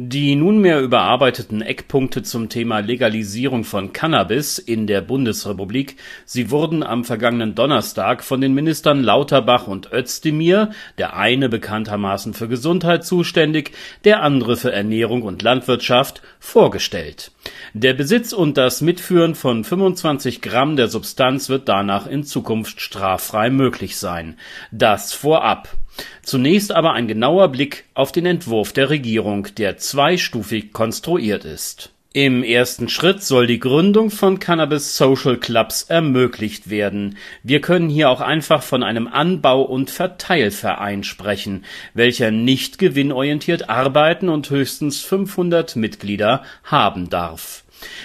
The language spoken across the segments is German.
Die nunmehr überarbeiteten Eckpunkte zum Thema Legalisierung von Cannabis in der Bundesrepublik, sie wurden am vergangenen Donnerstag von den Ministern Lauterbach und Özdemir, der eine bekanntermaßen für Gesundheit zuständig, der andere für Ernährung und Landwirtschaft, vorgestellt. Der Besitz und das Mitführen von 25 Gramm der Substanz wird danach in Zukunft straffrei möglich sein. Das vorab. Zunächst aber ein genauer Blick auf den Entwurf der Regierung, der zweistufig konstruiert ist. Im ersten Schritt soll die Gründung von Cannabis Social Clubs ermöglicht werden. Wir können hier auch einfach von einem Anbau- und Verteilverein sprechen, welcher nicht gewinnorientiert arbeiten und höchstens 500 Mitglieder haben darf.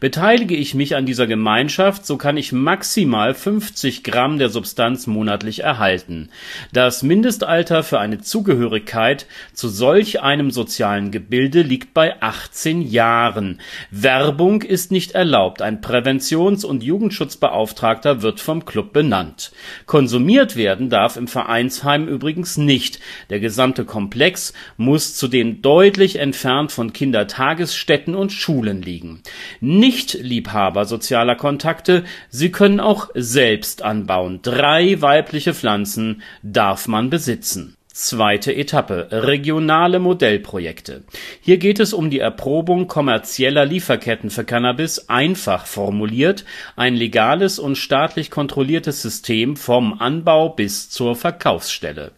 Beteilige ich mich an dieser Gemeinschaft, so kann ich maximal 50 Gramm der Substanz monatlich erhalten. Das Mindestalter für eine Zugehörigkeit zu solch einem sozialen Gebilde liegt bei 18 Jahren. Werbung ist nicht erlaubt. Ein Präventions- und Jugendschutzbeauftragter wird vom Club benannt. Konsumiert werden darf im Vereinsheim übrigens nicht. Der gesamte Komplex muss zudem deutlich entfernt von Kindertagesstätten und Schulen liegen. Nicht-Liebhaber sozialer Kontakte, sie können auch selbst anbauen. Drei weibliche Pflanzen darf man besitzen. Zweite Etappe regionale Modellprojekte. Hier geht es um die Erprobung kommerzieller Lieferketten für Cannabis, einfach formuliert ein legales und staatlich kontrolliertes System vom Anbau bis zur Verkaufsstelle.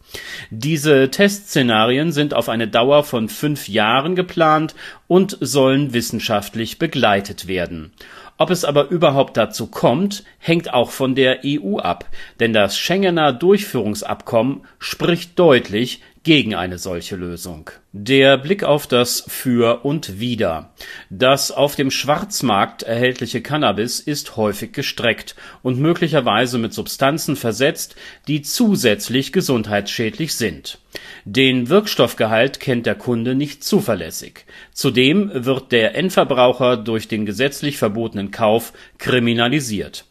Diese Testszenarien sind auf eine Dauer von fünf Jahren geplant und sollen wissenschaftlich begleitet werden. Ob es aber überhaupt dazu kommt, hängt auch von der EU ab, denn das Schengener Durchführungsabkommen spricht deutlich gegen eine solche Lösung. Der Blick auf das Für und Wider. Das auf dem Schwarzmarkt erhältliche Cannabis ist häufig gestreckt und möglicherweise mit Substanzen versetzt, die zusätzlich gesundheitsschädlich sind. Den Wirkstoffgehalt kennt der Kunde nicht zuverlässig. Zudem wird der Endverbraucher durch den gesetzlich verbotenen Kauf kriminalisiert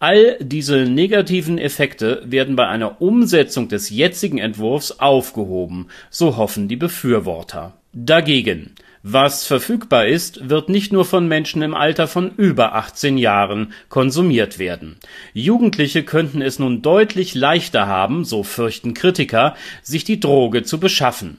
All diese negativen Effekte werden bei einer Umsetzung des jetzigen Entwurfs aufgehoben, so hoffen die Befürworter. Dagegen was verfügbar ist, wird nicht nur von Menschen im Alter von über 18 Jahren konsumiert werden. Jugendliche könnten es nun deutlich leichter haben, so fürchten Kritiker, sich die Droge zu beschaffen.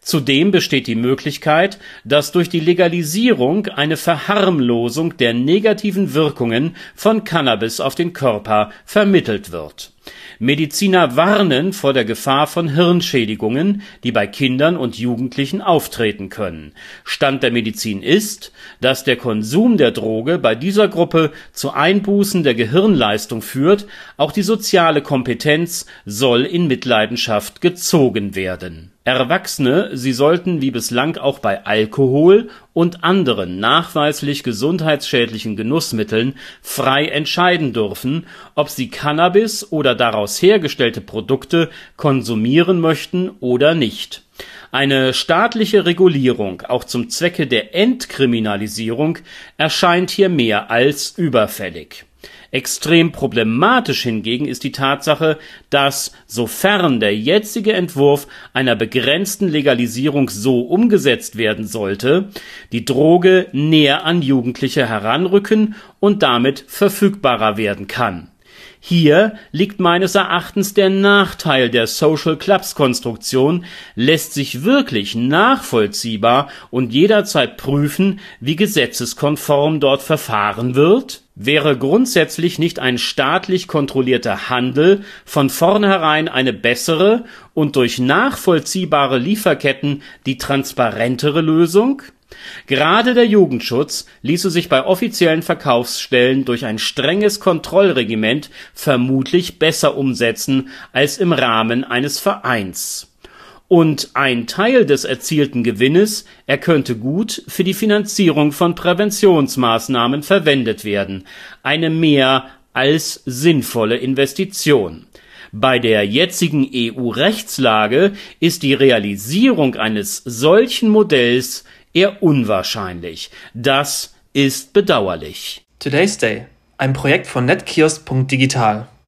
Zudem besteht die Möglichkeit, dass durch die Legalisierung eine Verharmlosung der negativen Wirkungen von Cannabis auf den Körper vermittelt wird Mediziner warnen vor der Gefahr von Hirnschädigungen, die bei Kindern und Jugendlichen auftreten können. Stand der Medizin ist, dass der Konsum der Droge bei dieser Gruppe zu Einbußen der Gehirnleistung führt, auch die soziale Kompetenz soll in Mitleidenschaft gezogen werden Erwachsene, sie sollten wie bislang auch bei Alkohol und anderen nachweislich gesundheitsschädlichen Genussmitteln frei entscheiden dürfen, ob sie Cannabis oder daraus hergestellte Produkte konsumieren möchten oder nicht. Eine staatliche Regulierung auch zum Zwecke der Entkriminalisierung erscheint hier mehr als überfällig Extrem problematisch hingegen ist die Tatsache, dass, sofern der jetzige Entwurf einer begrenzten Legalisierung so umgesetzt werden sollte, die Droge näher an Jugendliche heranrücken und damit verfügbarer werden kann. Hier liegt meines Erachtens der Nachteil der Social Clubs Konstruktion, lässt sich wirklich nachvollziehbar und jederzeit prüfen, wie gesetzeskonform dort verfahren wird? Wäre grundsätzlich nicht ein staatlich kontrollierter Handel von vornherein eine bessere und durch nachvollziehbare Lieferketten die transparentere Lösung? Gerade der Jugendschutz ließe sich bei offiziellen Verkaufsstellen durch ein strenges Kontrollregiment vermutlich besser umsetzen als im Rahmen eines Vereins und ein Teil des erzielten Gewinnes, er könnte gut für die Finanzierung von Präventionsmaßnahmen verwendet werden, eine mehr als sinnvolle Investition. Bei der jetzigen EU-Rechtslage ist die Realisierung eines solchen Modells eher unwahrscheinlich. Das ist bedauerlich. Today's Day, ein Projekt von netkiosk.digital.